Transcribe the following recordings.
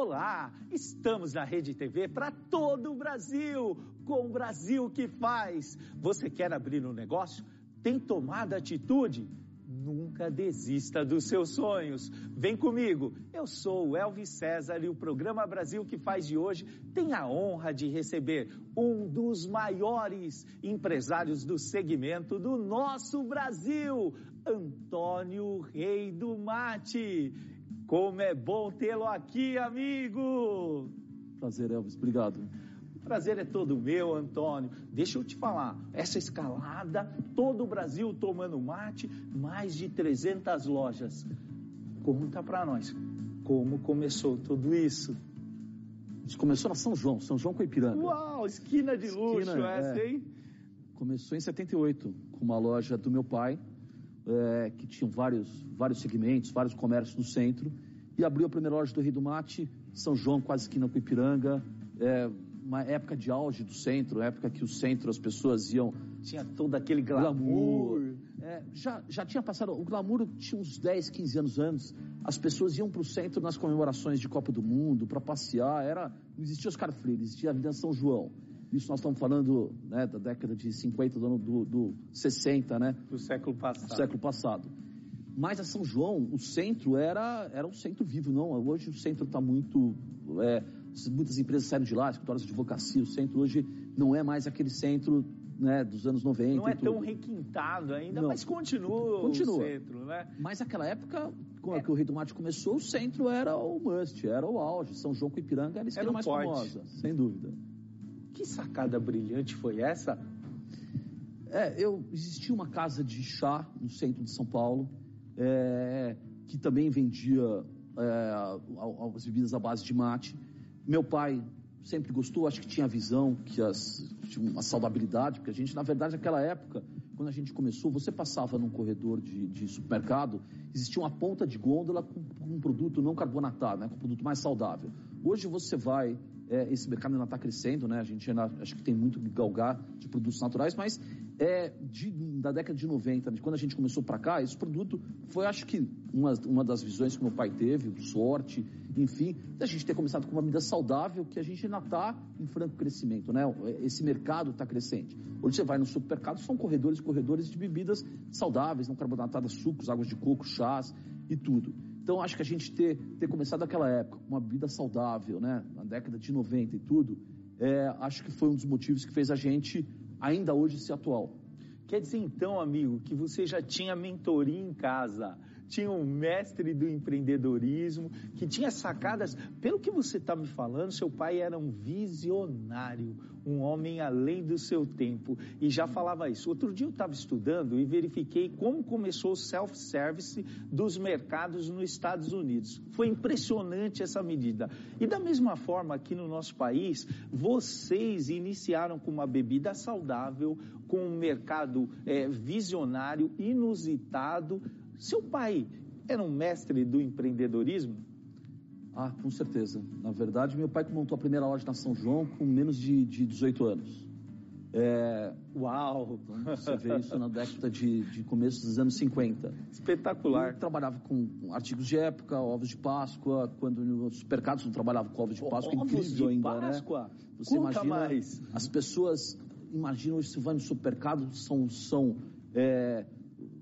Olá, estamos na Rede TV para todo o Brasil, com o Brasil que faz. Você quer abrir um negócio? Tem tomado atitude? Nunca desista dos seus sonhos. Vem comigo. Eu sou o Elvis César e o programa Brasil que faz de hoje tem a honra de receber um dos maiores empresários do segmento do nosso Brasil, Antônio Rei do Mate. Como é bom tê-lo aqui, amigo! Prazer, Elvis. Obrigado. O prazer é todo meu, Antônio. Deixa eu te falar, essa escalada, todo o Brasil tomando mate, mais de 300 lojas. Conta pra nós, como começou tudo isso? Isso começou na São João, São João com Ipiranga. Uau, esquina de luxo esquina, essa, é. hein? Começou em 78, com uma loja do meu pai, é, que tinha vários, vários segmentos, vários comércios no centro, e abriu a primeira loja do Rio do Mate, São João, quase esquina com Ipiranga, é, uma época de auge do centro, época que o centro as pessoas iam. Tinha todo aquele glamour. glamour. É, já, já tinha passado, o glamour tinha uns 10, 15 anos antes. As pessoas iam para o centro nas comemorações de Copa do Mundo, para passear. Era, não existia Oscar Freire, existia a Avenida São João. Isso nós estamos falando né, da década de 50, do ano do, do 60, né? Do século passado. Do século passado. Mas a São João, o centro era, era um centro vivo, não. Hoje o centro está muito. É, muitas empresas saíram de lá, escritórios de advocacia. O centro hoje não é mais aquele centro né, dos anos 90. Não é tão requintado ainda, não. mas continua, continua o centro, né? Mas naquela época, quando é. o Rei do Mate começou, o centro era o must, era o auge. São João com Ipiranga era a esquina mais forte. famosa, sem dúvida. Que sacada brilhante foi essa? É, eu existia uma casa de chá no centro de São Paulo é, que também vendia é, as bebidas à base de mate. Meu pai sempre gostou, acho que tinha a visão que as, tinha uma saudabilidade, porque a gente, na verdade, naquela época, quando a gente começou, você passava num corredor de, de supermercado, existia uma ponta de gôndola com, com um produto não carbonatado, né, com um produto mais saudável. Hoje você vai é, esse mercado ainda está crescendo, né? A gente ainda acho que tem muito que galgar de produtos naturais, mas é, de, da década de 90, de quando a gente começou para cá, esse produto foi, acho que, uma, uma das visões que meu pai teve, sorte, enfim, da gente ter começado com uma medida saudável que a gente ainda está em franco crescimento, né? Esse mercado está crescente. Hoje você vai no supermercado, são corredores corredores de bebidas saudáveis, não carbonatadas, sucos, águas de coco, chás e tudo. Então, acho que a gente ter, ter começado naquela época, com uma vida saudável, né, na década de 90 e tudo, é, acho que foi um dos motivos que fez a gente ainda hoje ser atual. Quer dizer então, amigo, que você já tinha mentoria em casa, tinha um mestre do empreendedorismo, que tinha sacadas. Pelo que você está me falando, seu pai era um visionário, um homem além do seu tempo, e já falava isso. Outro dia eu estava estudando e verifiquei como começou o self-service dos mercados nos Estados Unidos. Foi impressionante essa medida. E da mesma forma, aqui no nosso país, vocês iniciaram com uma bebida saudável, com um mercado é, visionário, inusitado seu pai era um mestre do empreendedorismo? Ah, com certeza. Na verdade, meu pai montou a primeira loja na São João com menos de, de 18 anos. É... Uau! Então, você vê isso na década de, de começo dos anos 50. Espetacular. Eu trabalhava com artigos de época, ovos de Páscoa, quando nos supermercados não trabalhavam com ovos de Páscoa, ovos incrível de ainda, né? Páscoa? né? Você Conta imagina, mais. as pessoas imaginam se vai no supermercado, são, são é,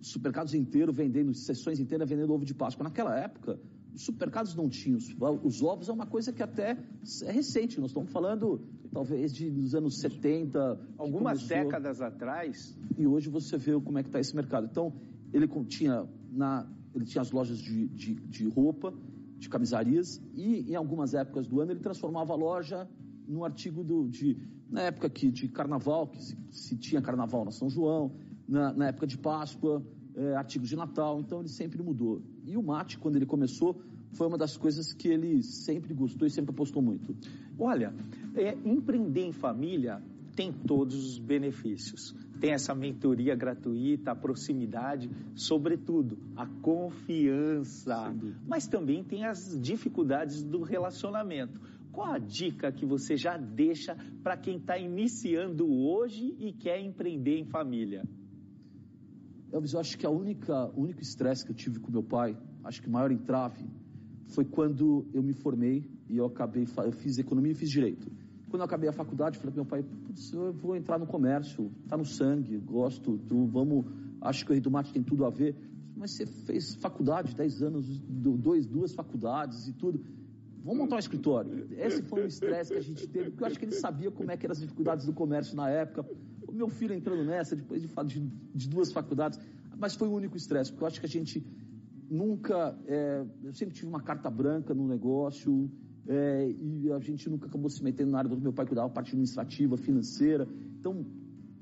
supermercados inteiros vendendo, sessões inteiras vendendo ovo de Páscoa. Naquela época, os supermercados não tinham. Os ovos é uma coisa que até é recente. Nós estamos falando, talvez, de, dos anos 70. Algumas décadas atrás. E hoje você vê como é que está esse mercado. Então, ele tinha, na, ele tinha as lojas de, de, de roupa, de camisarias, e em algumas épocas do ano ele transformava a loja num artigo do, de, na época que, de carnaval, que se, se tinha carnaval na São João, na, na época de Páscoa, é, artigos de Natal, então ele sempre mudou. E o mate, quando ele começou, foi uma das coisas que ele sempre gostou e sempre apostou muito. Olha, é, empreender em família tem todos os benefícios. Tem essa mentoria gratuita, a proximidade, sobretudo a confiança. Mas também tem as dificuldades do relacionamento. Qual a dica que você já deixa para quem está iniciando hoje e quer empreender em família? Elvis, eu acho que a única, o único estresse que eu tive com meu pai, acho que o maior entrave, foi quando eu me formei e eu acabei, eu fiz economia e fiz direito. Quando eu acabei a faculdade, falei para meu pai, eu vou entrar no comércio, tá no sangue, gosto, tu, vamos, acho que o do Mate tem tudo a ver. Mas você fez faculdade, 10 anos, dois, duas faculdades e tudo. Vamos montar um escritório. Esse foi um estresse que a gente teve, porque eu acho que ele sabia como é que eram as dificuldades do comércio na época. Meu filho entrando nessa, depois de, de, de duas faculdades. Mas foi o único estresse, porque eu acho que a gente nunca. É, eu sempre tive uma carta branca no negócio. É, e a gente nunca acabou se metendo na área do meu pai cuidava da parte administrativa, financeira. Então,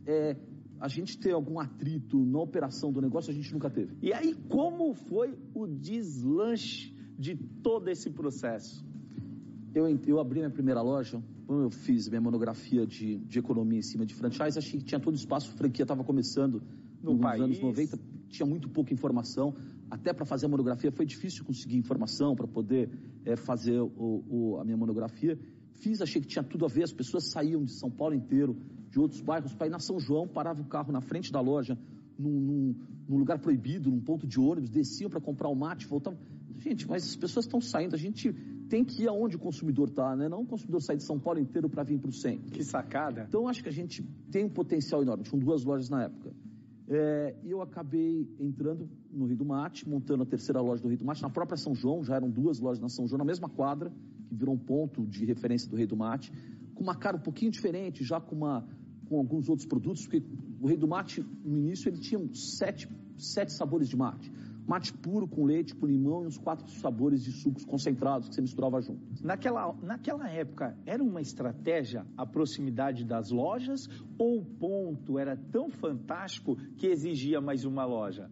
é, a gente ter algum atrito na operação do negócio, a gente nunca teve. E aí, como foi o deslanche de todo esse processo? Eu, eu abri minha primeira loja, eu fiz minha monografia de, de economia em cima de franchise, achei que tinha todo espaço, a franquia estava começando no nos país. anos 90, tinha muito pouca informação. Até para fazer a monografia foi difícil conseguir informação para poder é, fazer o, o, a minha monografia. Fiz, achei que tinha tudo a ver, as pessoas saíam de São Paulo inteiro, de outros bairros, para ir na São João, parava o carro na frente da loja, num, num, num lugar proibido, num ponto de ônibus, desciam para comprar o mate, voltavam. Gente, mas as pessoas estão saindo, a gente tem que ir aonde o consumidor está, né? Não o consumidor sair de São Paulo inteiro para vir para o centro. Que sacada. Então, acho que a gente tem um potencial enorme. Tinham duas lojas na época. É, eu acabei entrando no Rio do Mate, montando a terceira loja do Rio do Mate, na própria São João, já eram duas lojas na São João, na mesma quadra, que virou um ponto de referência do Rei do Mate, com uma cara um pouquinho diferente, já com, uma, com alguns outros produtos, porque o Rei do Mate, no início, ele tinha sete, sete sabores de mate mate puro com leite, com limão e uns quatro sabores de sucos concentrados que você misturava junto. Naquela, naquela época, era uma estratégia a proximidade das lojas ou o ponto era tão fantástico que exigia mais uma loja?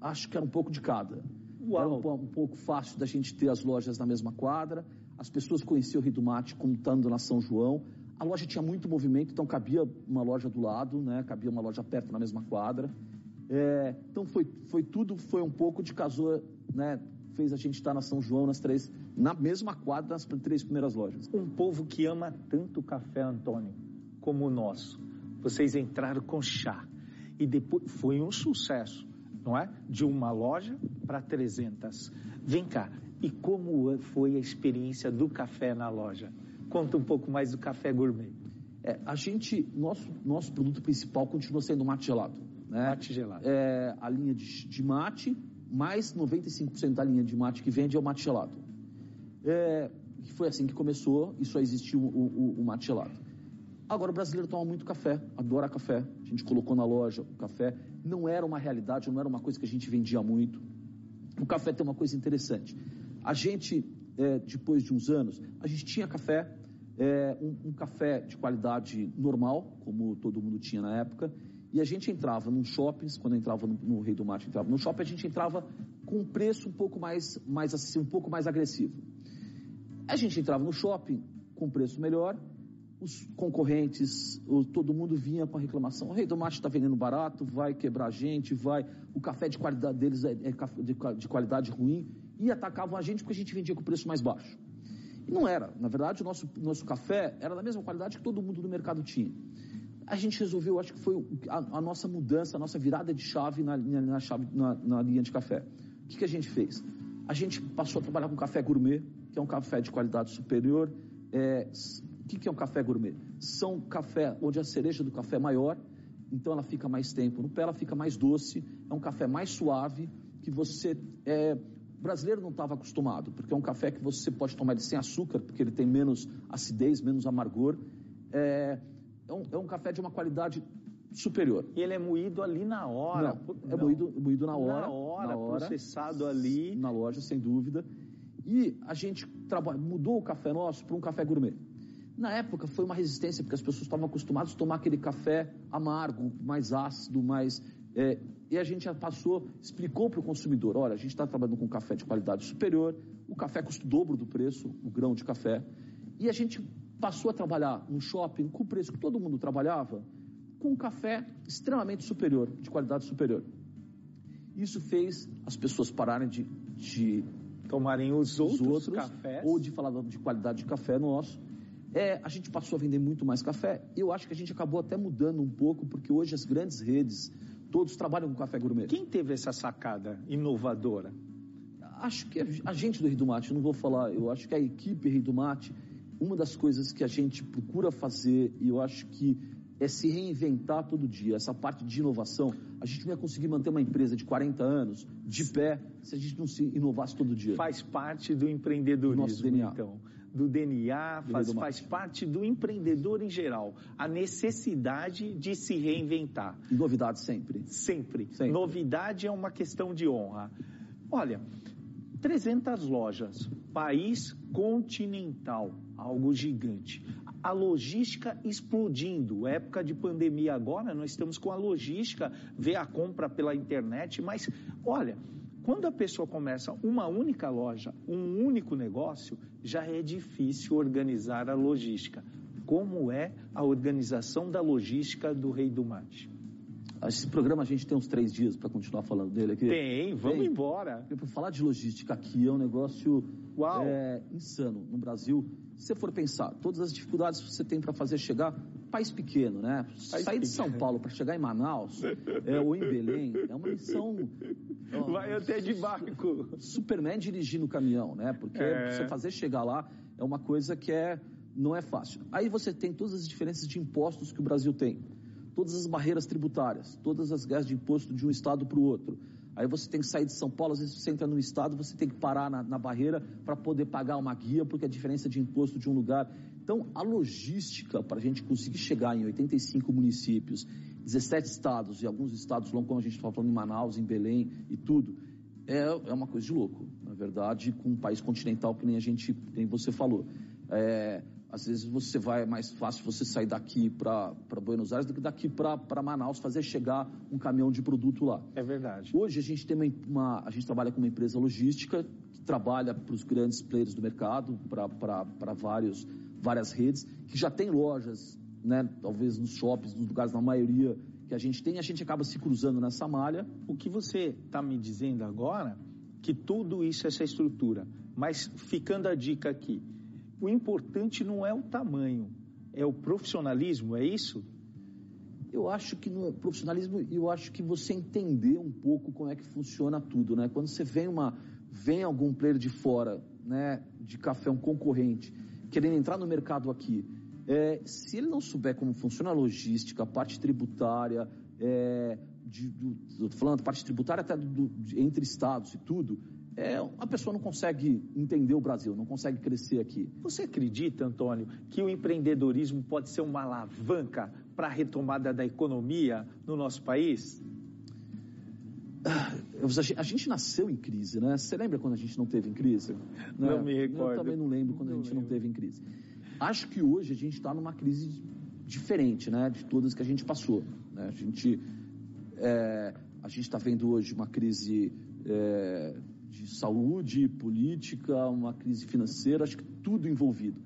Acho que era um pouco de cada. Uau. Era um, um pouco fácil da gente ter as lojas na mesma quadra, as pessoas conheciam o Rio do Mate como estando na São João, a loja tinha muito movimento, então cabia uma loja do lado, né? cabia uma loja perto na mesma quadra. É, então foi, foi tudo, foi um pouco de casou, né? Fez a gente estar na São João nas três, na mesma quadra nas três primeiras lojas. Um povo que ama tanto o café, Antônio, como o nosso. Vocês entraram com chá e depois foi um sucesso, não é? De uma loja para 300. Vem cá, e como foi a experiência do café na loja? Conta um pouco mais do café gourmet. É, a gente, nosso, nosso produto principal continua sendo mate gelado. Né? Mate gelado. É, a linha de, de mate, mais 95% da linha de mate que vende é o mate gelado. É, foi assim que começou e só existiu o, o, o, mate gelado. Agora o brasileiro toma muito café, adora café. A gente colocou na loja o café. Não era uma realidade, não era uma coisa que a gente vendia muito. O café tem uma coisa interessante. A gente, é, depois de uns anos, a gente tinha café, é, um, um, café de qualidade normal, como todo mundo tinha na época, e a gente entrava num shopping, quando entrava no, no Rei do Mate, entrava no shopping, a gente entrava com um preço um pouco mais, mais assim, um pouco mais agressivo. A gente entrava no shopping com preço melhor, os concorrentes, o, todo mundo vinha com a reclamação, o Rei do Mate está vendendo barato, vai quebrar a gente, vai, o café de qualidade deles é, é de, de qualidade ruim, e atacavam a gente porque a gente vendia com preço mais baixo. E não era, na verdade o nosso, nosso café era da mesma qualidade que todo mundo no mercado tinha a gente resolveu, acho que foi a, a nossa mudança, a nossa virada de chave na, na, chave, na, na linha de café. O que, que a gente fez? A gente passou a trabalhar com café gourmet, que é um café de qualidade superior. É, o que, que é um café gourmet? São café onde a cereja do café é maior, então ela fica mais tempo no pé, ela fica mais doce, é um café mais suave, que você. É, o brasileiro não estava acostumado, porque é um café que você pode tomar ele sem açúcar, porque ele tem menos acidez, menos amargor. É, é um, é um café de uma qualidade superior. E ele é moído ali na hora? Não, é não. Moído, moído na hora. Na hora, na hora processado ali. Na loja, sem dúvida. E a gente trabalha, mudou o café nosso para um café gourmet. Na época foi uma resistência, porque as pessoas estavam acostumadas a tomar aquele café amargo, mais ácido, mais. É, e a gente já passou, explicou para o consumidor: olha, a gente está trabalhando com café de qualidade superior, o café custa o dobro do preço, o grão de café. E a gente passou a trabalhar no shopping com o preço que todo mundo trabalhava, com um café extremamente superior, de qualidade superior. Isso fez as pessoas pararem de, de tomarem os outros, outros, cafés ou de falar de qualidade de café nosso. É, a gente passou a vender muito mais café. Eu acho que a gente acabou até mudando um pouco, porque hoje as grandes redes, todos trabalham com café gourmet. Quem teve essa sacada inovadora? acho que a gente do Rei do Mate, não vou falar, eu acho que a equipe Rei do Mate, uma das coisas que a gente procura fazer, e eu acho que é se reinventar todo dia. Essa parte de inovação, a gente não ia conseguir manter uma empresa de 40 anos de pé se a gente não se inovasse todo dia. Faz parte do empreendedorismo, Nosso DNA. então. Do DNA, faz, faz parte do empreendedor em geral. A necessidade de se reinventar. E novidade sempre. Sempre. sempre. Novidade é uma questão de honra. Olha, 300 lojas, país continental, algo gigante a logística explodindo. Época de pandemia agora, nós estamos com a logística, ver a compra pela internet, mas olha, quando a pessoa começa uma única loja, um único negócio, já é difícil organizar a logística. Como é a organização da logística do Rei do Mate? Esse programa a gente tem uns três dias para continuar falando dele aqui. Tem, vamos tem. embora. Para falar de logística aqui é um negócio é, insano. No Brasil, se você for pensar, todas as dificuldades que você tem para fazer chegar, país pequeno, né? País Sair de São Paulo para chegar em Manaus é, ou em Belém é uma missão. Ó, Vai até de barco. Superman dirigindo o caminhão, né? Porque é. você fazer chegar lá é uma coisa que é, não é fácil. Aí você tem todas as diferenças de impostos que o Brasil tem, todas as barreiras tributárias, todas as guerras de imposto de um estado para o outro Aí você tem que sair de São Paulo, às vezes você entra no estado, você tem que parar na, na barreira para poder pagar uma guia, porque a diferença de imposto de um lugar. Então, a logística para a gente conseguir chegar em 85 municípios, 17 estados e alguns estados longos, como a gente estava falando em Manaus, em Belém e tudo, é, é uma coisa de louco. Na verdade, com um país continental que nem a gente, nem você falou. É, às vezes você vai, é mais fácil você sair daqui para Buenos Aires do que daqui para Manaus, fazer chegar um caminhão de produto lá. É verdade. Hoje a gente tem uma, uma a gente trabalha com uma empresa logística que trabalha para os grandes players do mercado, para vários várias redes, que já tem lojas, né, talvez nos shoppings, nos lugares, na maioria que a gente tem, a gente acaba se cruzando nessa malha. O que você está me dizendo agora, que tudo isso, essa estrutura, mas ficando a dica aqui, o importante não é o tamanho, é o profissionalismo, é isso? Eu acho que no profissionalismo, eu acho que você entender um pouco como é que funciona tudo, né? Quando você vem uma, vem algum player de fora, né, de café, um concorrente, querendo entrar no mercado aqui, é, se ele não souber como funciona a logística, a parte tributária, é, de, do, falando parte tributária até do, entre estados e tudo, é, a pessoa não consegue entender o Brasil, não consegue crescer aqui. Você acredita, Antônio, que o empreendedorismo pode ser uma alavanca para a retomada da economia no nosso país? Ah, a gente nasceu em crise, né? Você lembra quando a gente não teve em crise? Não, não me recordo. Eu também não lembro quando não a gente lembro. não teve em crise. Acho que hoje a gente está numa crise diferente, né? De todas que a gente passou. Né? A gente é, a gente está vendo hoje uma crise é, de saúde, política, uma crise financeira, acho que tudo envolvido.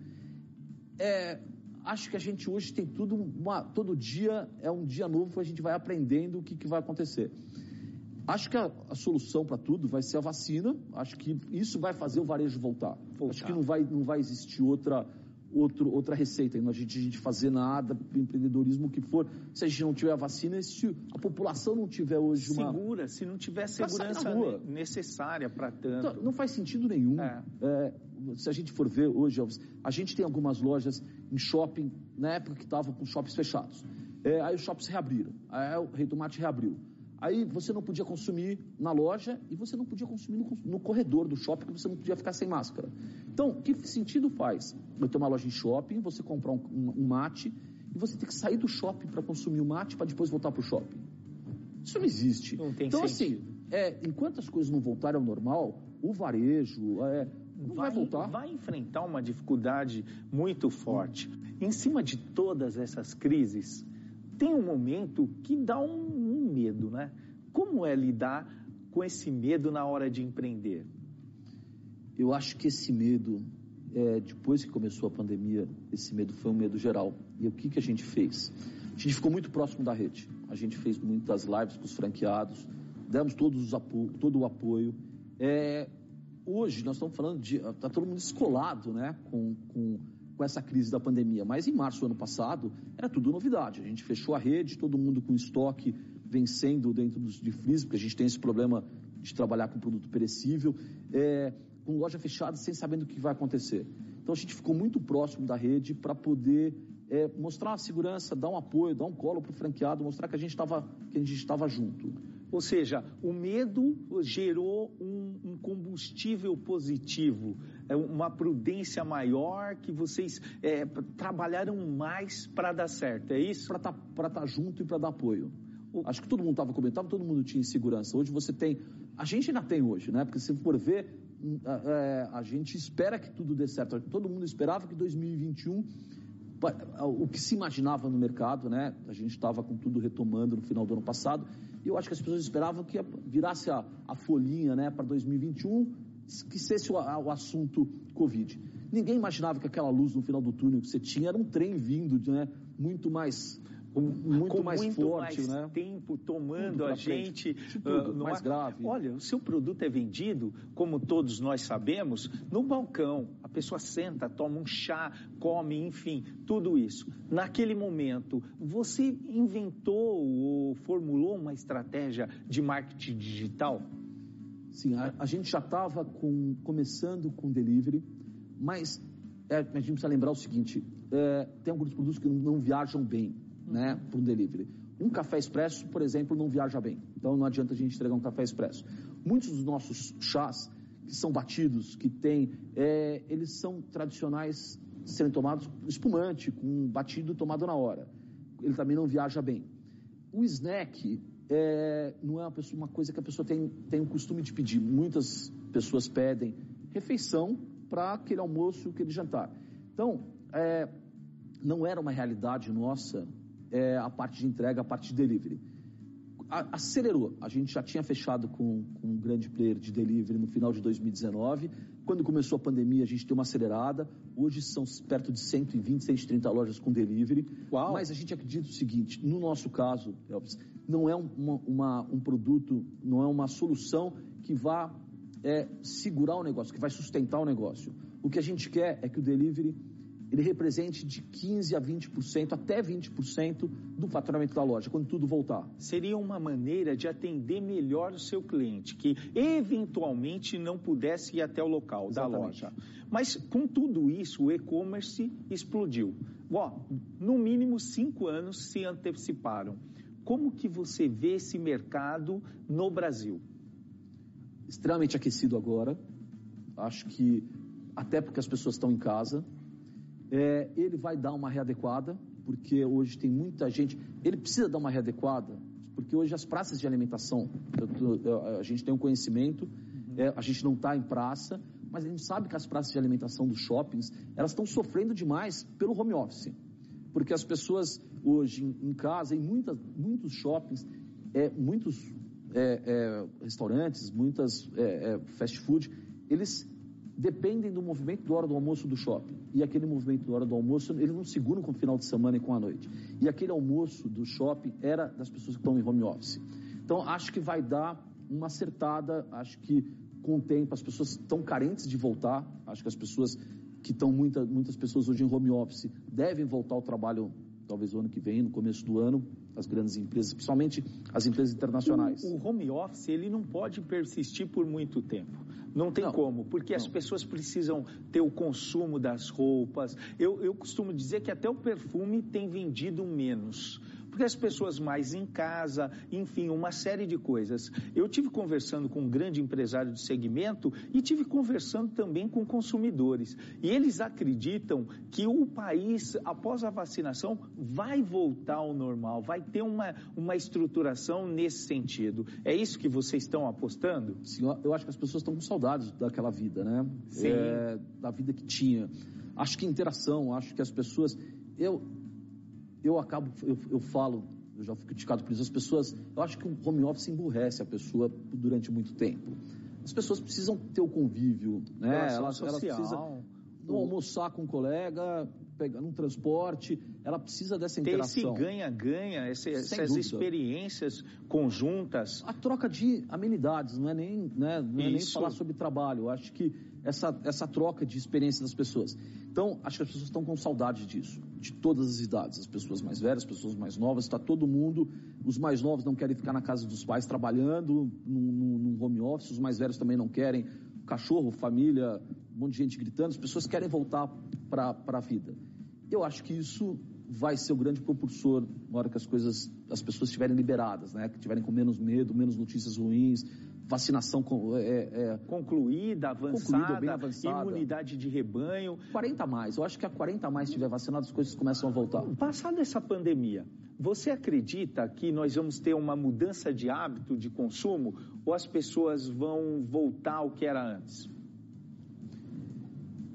É, acho que a gente hoje tem tudo, uma, todo dia é um dia novo que a gente vai aprendendo o que, que vai acontecer. Acho que a, a solução para tudo vai ser a vacina. Acho que isso vai fazer o varejo voltar. voltar. Acho que não vai, não vai existir outra outro, outra receita, não a gente, a gente fazer nada, empreendedorismo, o que for. Se a gente não tiver a vacina, se a população não tiver hoje uma... Segura, se não tiver segurança necessária para tanto. Então, não faz sentido nenhum. É. É, se a gente for ver hoje, a gente tem algumas lojas em shopping, na época que estavam com shoppings fechados. É, aí os shoppings reabriram, aí o Rei Tomate reabriu. Aí você não podia consumir na loja e você não podia consumir no, no corredor do shopping, porque você não podia ficar sem máscara. Então, que sentido faz? Eu tenho uma loja em shopping, você comprar um, um, mate e você tem que sair do shopping para consumir o mate para depois voltar para o shopping. Isso não existe. Não tem então, assim, sentido. assim, é, enquanto as coisas não voltarem ao normal, o varejo é, não vai, vai voltar. Vai enfrentar uma dificuldade muito forte. Em cima de todas essas crises, tem um momento que dá um medo, né? Como é lidar com esse medo na hora de empreender? Eu acho que esse medo, é, depois que começou a pandemia, esse medo foi um medo geral. E o que, que a gente fez? A gente ficou muito próximo da rede. A gente fez muitas lives com os franqueados, demos todos os apo todo o apoio. É, hoje nós estamos falando de. Está todo mundo escolado né, com, com com essa crise da pandemia. Mas em março do ano passado, era tudo novidade. A gente fechou a rede, todo mundo com estoque vencendo dentro dos, de freezer, porque a gente tem esse problema de trabalhar com produto perecível, é, com loja fechada, sem saber o que vai acontecer. Então a gente ficou muito próximo da rede para poder é, mostrar a segurança, dar um apoio, dar um colo para o franqueado, mostrar que a gente estava que a gente estava junto. Ou seja, o medo gerou um, um combustível positivo, é uma prudência maior que vocês é, trabalharam mais para dar certo, é isso? Para estar tá, tá junto e para dar apoio. Acho que todo mundo estava comentando, todo mundo tinha insegurança. Hoje você tem, a gente ainda tem hoje, né? Porque se for ver, é, a gente espera que tudo dê certo. Todo mundo esperava que 2021 o que se imaginava no mercado, né? A gente estava com tudo retomando no final do ano passado. E eu acho que as pessoas esperavam que virasse a, a folhinha, né, para 2021, que fosse o, o, assunto Covid. Ninguém imaginava que aquela luz no final do túnel que você tinha era um trem vindo, né, muito mais muito com mais muito forte, mais né? tempo tomando a gente tudo, uh, mais grave. Olha, o seu produto é vendido, como todos nós sabemos, no balcão. A pessoa senta, toma um chá, come, enfim, tudo isso. Naquele momento, você inventou ou formulou uma estratégia de marketing digital? Sim, a, a gente já estava começando com delivery, mas é, a gente precisa lembrar o seguinte: é, tem alguns produtos que não viajam bem né, para o delivery. Um café expresso, por exemplo, não viaja bem. Então não adianta a gente entregar um café expresso. Muitos dos nossos chás que são batidos, que tem, é, eles são tradicionais serem tomados espumante, com batido tomado na hora. Ele também não viaja bem. O snack é, não é uma, pessoa, uma, coisa que a pessoa tem, tem o costume de pedir. Muitas pessoas pedem refeição para aquele almoço, aquele jantar. Então, é, não era uma realidade nossa é, a parte de entrega, a parte de delivery. A, acelerou. A gente já tinha fechado com, com, um grande player de delivery no final de 2019. Quando começou a pandemia, a gente deu uma acelerada. Hoje são perto de 120, 130 lojas com delivery. Uau. Mas a gente acredita o seguinte: no nosso caso, Elvis, não é uma, uma, um produto, não é uma solução que vá é, segurar o negócio, que vai sustentar o negócio. O que a gente quer é que o delivery ele represente de 15% a 20%, até 20% do faturamento da loja, quando tudo voltar. Seria uma maneira de atender melhor o seu cliente, que eventualmente não pudesse ir até o local Exatamente. da loja. Mas com tudo isso, o e-commerce explodiu. Ó, no mínimo cinco anos se anteciparam. Como que você vê esse mercado no Brasil? Extremamente aquecido agora. Acho que até porque as pessoas estão em casa, é, ele vai dar uma readequada, porque hoje tem muita gente. Ele precisa dar uma readequada, porque hoje as praças de alimentação, eu, eu, a gente tem um conhecimento, uhum. é, a gente não está em praça, mas a gente sabe que as praças de alimentação dos shoppings, elas estão sofrendo demais pelo home office. Porque as pessoas hoje em, em casa, em muitas, muitos shoppings, é, muitos é, é, restaurantes, muitas é, é, fast food, eles dependem do movimento da hora do almoço do shopping. E aquele movimento da hora do almoço, eles não seguram com o final de semana e com a noite. E aquele almoço do shopping era das pessoas que estão em home office. Então, acho que vai dar uma acertada, acho que com o tempo as pessoas estão carentes de voltar, acho que as pessoas que estão, muita, muitas pessoas hoje em home office, devem voltar ao trabalho talvez o ano que vem, no começo do ano, as grandes empresas, principalmente as empresas internacionais. O, o home office, ele não pode persistir por muito tempo. Não tem não, como, porque não. as pessoas precisam ter o consumo das roupas. Eu, eu costumo dizer que até o perfume tem vendido menos porque as pessoas mais em casa, enfim, uma série de coisas. Eu tive conversando com um grande empresário de segmento e tive conversando também com consumidores. E eles acreditam que o país, após a vacinação, vai voltar ao normal, vai ter uma, uma estruturação nesse sentido. É isso que vocês estão apostando? Sim, eu acho que as pessoas estão com saudades daquela vida, né? Sim. É, da vida que tinha. Acho que interação, acho que as pessoas. Eu, eu acabo, eu, eu falo, eu já fui criticado por isso, as pessoas, eu acho que o home office emburrece a pessoa durante muito tempo. As pessoas precisam ter o convívio, né? Elas, elas precisam não almoçar com um colega, pegando um transporte, ela precisa dessa Ter interação. esse ganha-ganha, esse- Sem essas dúvida. experiências conjuntas. A troca de amenidades, não é nem, né, não é nem falar sobre trabalho. Eu acho que essa, essa troca de experiência das pessoas. Então, acho que as pessoas estão com saudade disso, de todas as idades, as pessoas mais velhas, as pessoas mais novas, está todo mundo. Os mais novos não querem ficar na casa dos pais trabalhando, num- num home office, os mais velhos também não querem. Cachorro, família, um monte de gente gritando, as pessoas querem voltar para a vida. Eu acho que isso vai ser o grande propulsor na hora que as coisas, as pessoas estiverem liberadas, né? Que estiverem com menos medo, menos notícias ruins, vacinação com, é, é, Concluída, avançada, Concluída, bem avançada. imunidade de rebanho. 40 a mais. Eu acho que a 40 a mais estiver vacinado, as coisas começam a voltar. Passada essa pandemia, você acredita que nós vamos ter uma mudança de hábito de consumo ou as pessoas vão voltar ao que era antes?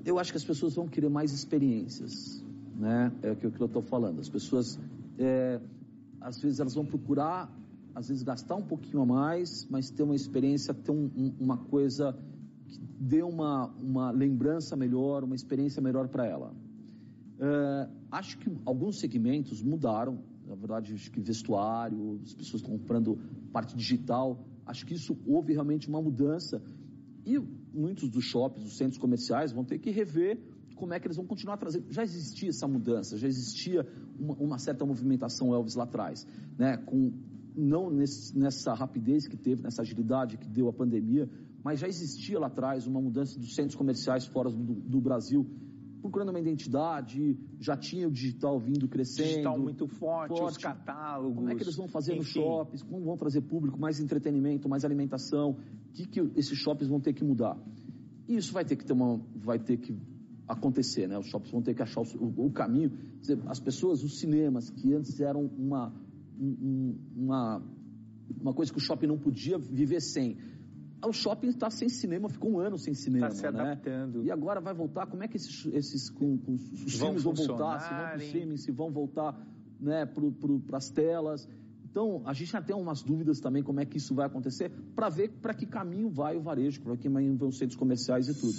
Eu acho que as pessoas vão querer mais experiências, né? É o que eu estou falando. As pessoas, é, às vezes elas vão procurar, às vezes gastar um pouquinho a mais, mas ter uma experiência, ter um- um- uma coisa que dê uma, uma lembrança melhor, uma experiência melhor para ela. É, acho que alguns segmentos mudaram. Na verdade, acho que vestuário, as pessoas estão comprando parte digital. Acho que isso houve realmente uma mudança. E muitos dos shoppings, dos centros comerciais vão ter que rever como é que eles vão continuar trazendo. Já existia essa mudança, já existia uma, uma certa movimentação Elvis lá atrás, né? Com não nesse- nessa rapidez que teve, nessa agilidade que deu a pandemia, mas já existia lá atrás uma mudança dos centros comerciais fora do, do Brasil, procurando uma identidade, já tinha o digital vindo crescendo. Digital muito forte, os forte. catálogos. Como é que eles vão fazer nos enfim. shoppings? Como vão trazer público, mais entretenimento, mais alimentação? O que, que esses shoppings vão ter que mudar? E isso vai ter que ter uma, vai ter que acontecer, né? Os shoppings vão ter que achar o, o- caminho. Dizer, as pessoas, os cinemas que antes eram uma, um- um- uma, uma coisa que o shopping não podia viver sem. O shopping está sem cinema, ficou um ano sem cinema, Tá se né? adaptando. E agora vai voltar. Como é que esses, esses com, com os Vão filmes vão voltar? Se vão para o streaming, se vão voltar né, para as telas. Então, a gente já tem umas dúvidas também como é que isso vai acontecer, para ver para que caminho vai o varejo, para que caminho vão os centros comerciais e tudo.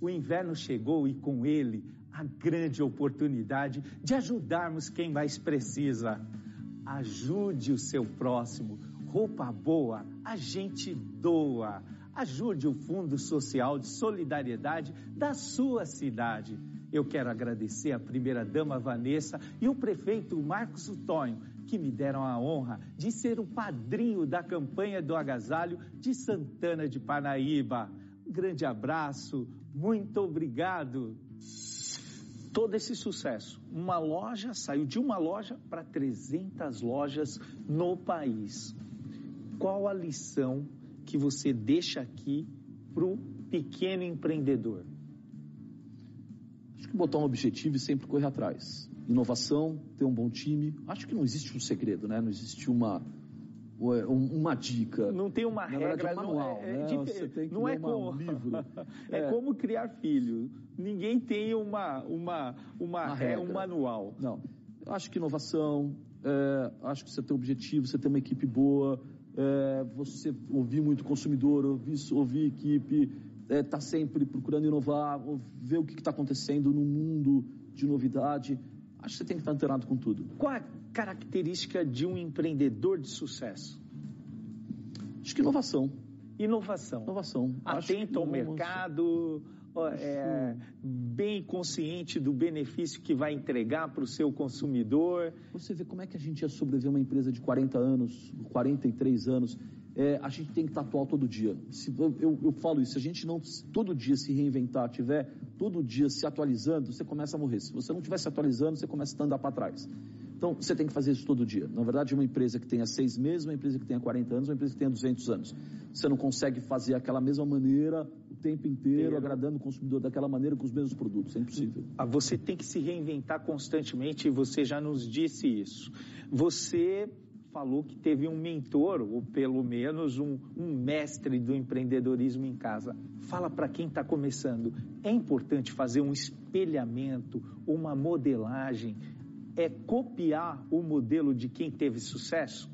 O inverno chegou e com ele a grande oportunidade de ajudarmos quem mais precisa. Ajude o seu próximo. Roupa boa, a gente doa. Ajude o Fundo Social de Solidariedade da sua cidade. Eu quero agradecer a primeira-dama Vanessa e o prefeito Marcos Utonho, que me deram a honra de ser o padrinho da campanha do agasalho de Santana de Parnaíba. Um grande abraço, muito obrigado. Todo esse sucesso, uma loja saiu de uma loja para 300 lojas no país. Qual a lição que você deixa aqui para o pequeno empreendedor? Acho que botar um objetivo e sempre correr atrás. Inovação, ter um bom time. Acho que não existe um segredo, né? Não existe uma, uma dica. Não tem uma Na regra, verdade, é um manual, não é, é né? Você tem que não é como um livro. é, É. como criar filho. Ninguém tem uma uma uma, Uma é, um regra. manual. Não. Eu acho que inovação, é, acho que você tem objetivo, você tem uma equipe boa, é, você ouvir muito consumidor, ouvir, ouvir equipe, estar sempre procurando inovar, ver o que está acontecendo no mundo de novidade. Acho que você tem que estar antenado com tudo. Qual é a característica de um empreendedor de sucesso? Acho que inovação. Inovação. Inovação. Atento ao mercado, é, bem consciente do benefício que vai entregar para o seu consumidor. Você vê como é que a gente ia sobreviver uma empresa de 40 anos, 43 anos. É, a gente tem que estar atual todo dia. Se, eu, eu, falo isso, se a gente não todo dia se reinventar, tiver todo dia se atualizando, você começa a morrer. Se você não estiver se atualizando, você começa a andar para trás. Então, você tem que fazer isso todo dia. Na verdade, uma empresa que tenha seis meses, uma empresa que tenha 40 anos, uma empresa que tenha 200 anos. Você não consegue fazer aquela mesma maneira o tempo inteiro, Inteiro. agradando o consumidor daquela maneira com os mesmos produtos. É impossível. Ah, Você tem que se reinventar constantemente e você já nos disse isso. Você falou que teve um mentor, ou pelo menos um, um mestre do empreendedorismo em casa. Fala para quem está começando. É importante fazer um espelhamento, uma modelagem, é copiar o modelo de quem teve sucesso?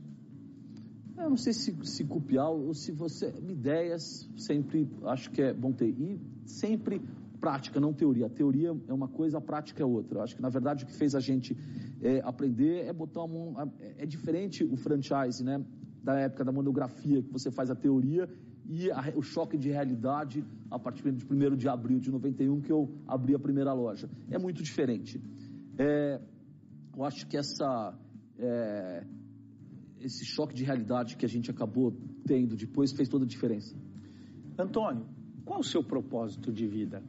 Eu não sei se, se copiar ou se você. Ideias sempre acho que é bom ter. E sempre prática, não teoria. A teoria é uma coisa, a prática é outra. Eu acho que, na verdade, o que fez a gente é, aprender é botar uma. É, é diferente o franchise, né? Da época da monografia, que você faz a teoria e a, o choque de realidade a partir de 1 de abril de 91, que eu abri a primeira loja. É muito diferente. É, eu acho que essa, é, esse choque de realidade que a gente acabou tendo depois fez toda a diferença. Antônio, qual o seu propósito de vida?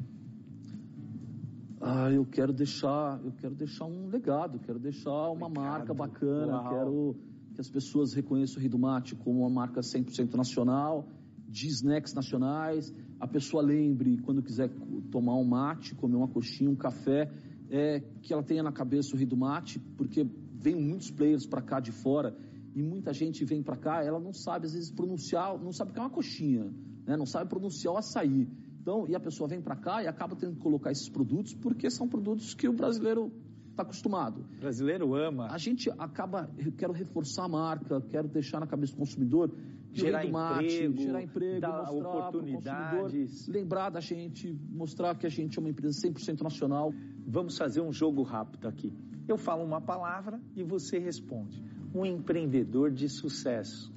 Ah, eu quero deixar, eu quero deixar um legado, quero deixar uma legado. marca bacana, Uau. quero que as pessoas reconheçam o Rio do Mate como uma marca 100% nacional, de snacks nacionais, a pessoa lembre quando quiser tomar um mate, comer uma coxinha, um café, é, que ela tenha na cabeça o Rio do Mate, porque vem muitos players para cá de fora e muita gente vem para cá, ela não sabe às vezes pronunciar, não sabe o que é uma coxinha, né? não sabe pronunciar o açaí. Então, e a pessoa vem para cá e acaba tendo que colocar esses produtos porque são produtos que o brasileiro está acostumado. O brasileiro ama. A gente acaba, eu quero reforçar a marca, quero deixar na cabeça do consumidor gerar mate, emprego, gerar emprego, dar oportunidades, lembrar da gente, mostrar que a gente é uma empresa 100% nacional. Vamos fazer um jogo rápido aqui. Eu falo uma palavra e você responde. Um empreendedor de sucesso.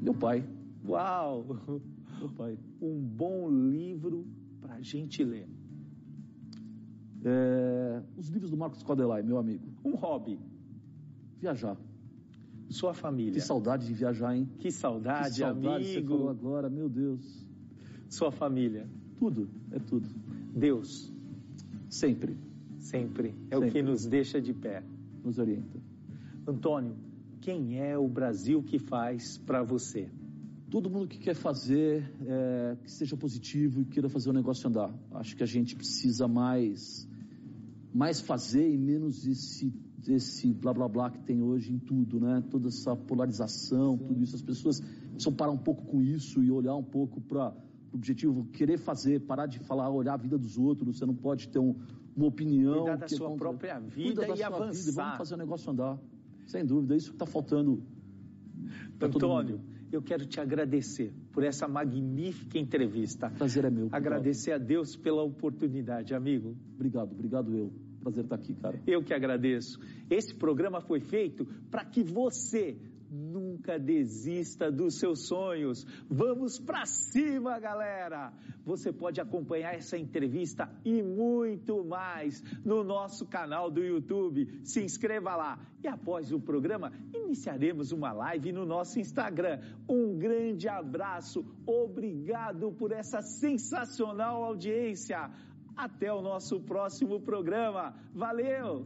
Meu pai. Uau! Meu pai. Um bom livro para a gente ler. É, os livros do Marcos Codelai, meu amigo. Um hobby. Viajar. Sua família. Que saudade de viajar, hein? Que saudade, que saudade amigo. Você falou agora, meu Deus. Sua família. Tudo, é tudo. Deus. Sempre. Sempre. É Sempre. o que nos deixa de pé. Nos orienta. Antônio, quem é o Brasil que faz para você? todo mundo que quer fazer, é, que seja positivo e queira fazer o negócio andar. Acho que a gente precisa mais, mais fazer e menos esse, esse blá blá blá que tem hoje em tudo, né? Toda essa polarização, Sim. tudo isso. As pessoas precisam parar um pouco com isso e olhar um pouco para o objetivo, querer fazer, parar de falar, olhar a vida dos outros. Você não pode ter um, uma opinião. Cuidar da sua contra... própria vida da e avançar. Vida, vamos fazer o negócio andar. Sem dúvida, é isso que está faltando. Antônio, eu quero te agradecer por essa magnífica entrevista. Prazer é meu. Agradecer a Deus pela oportunidade, amigo. Obrigado, obrigado eu. Prazer estar aqui, cara. Eu que agradeço. Esse programa foi feito para que você Nunca desista dos seus sonhos. Vamos para cima, galera! Você pode acompanhar essa entrevista e muito mais no nosso canal do YouTube. Se inscreva lá. E após o programa, iniciaremos uma live no nosso Instagram. Um grande abraço. Obrigado por essa sensacional audiência. Até o nosso próximo programa. Valeu!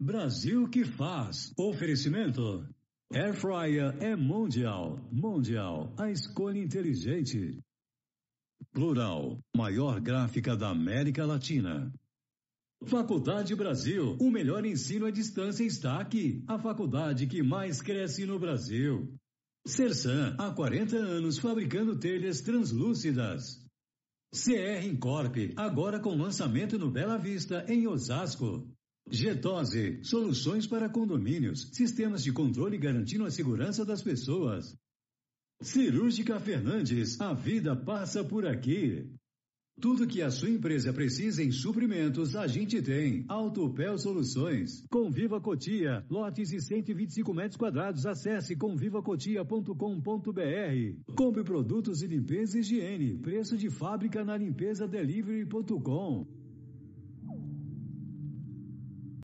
Brasil que faz. Oferecimento. Air Fryer é mundial. Mundial. A escolha inteligente. Plural. Maior gráfica da América Latina. Faculdade Brasil. O melhor ensino à distância está aqui. A faculdade que mais cresce no Brasil. Sersan. Há 40 anos fabricando telhas translúcidas. CR Incorp. Agora com lançamento no Bela Vista, em Osasco. Getose, soluções para condomínios, sistemas de controle garantindo a segurança das pessoas. Cirúrgica Fernandes, a vida passa por aqui. Tudo que a sua empresa precisa em suprimentos, a gente tem. Autopel Soluções. Conviva Cotia. Lotes e 125 metros quadrados. Acesse convivacotia.com.br. Compre produtos de limpeza e higiene. Preço de fábrica na limpeza delivery.com.